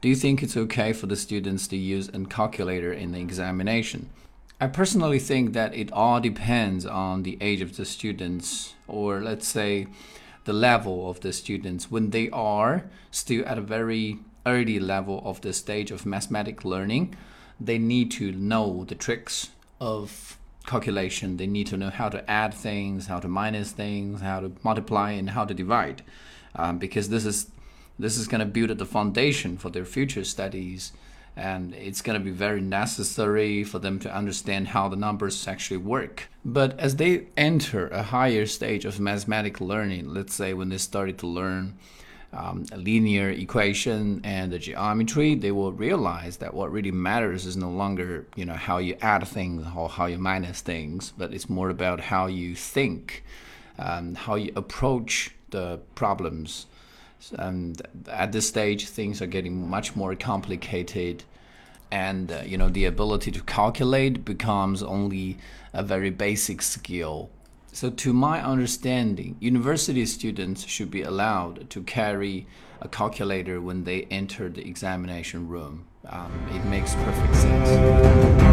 Do you think it's okay for the students to use a calculator in the examination? I personally think that it all depends on the age of the students, or let's say the level of the students. When they are still at a very early level of the stage of mathematical learning, they need to know the tricks of calculation. They need to know how to add things, how to minus things, how to multiply, and how to divide, um, because this is this is going to build the foundation for their future studies, and it's going to be very necessary for them to understand how the numbers actually work. But as they enter a higher stage of mathematical learning, let's say when they started to learn um, a linear equation and the geometry, they will realize that what really matters is no longer you know how you add things or how you minus things, but it's more about how you think, um, how you approach the problems. And at this stage, things are getting much more complicated, and uh, you know the ability to calculate becomes only a very basic skill so, to my understanding, university students should be allowed to carry a calculator when they enter the examination room. Um, it makes perfect sense.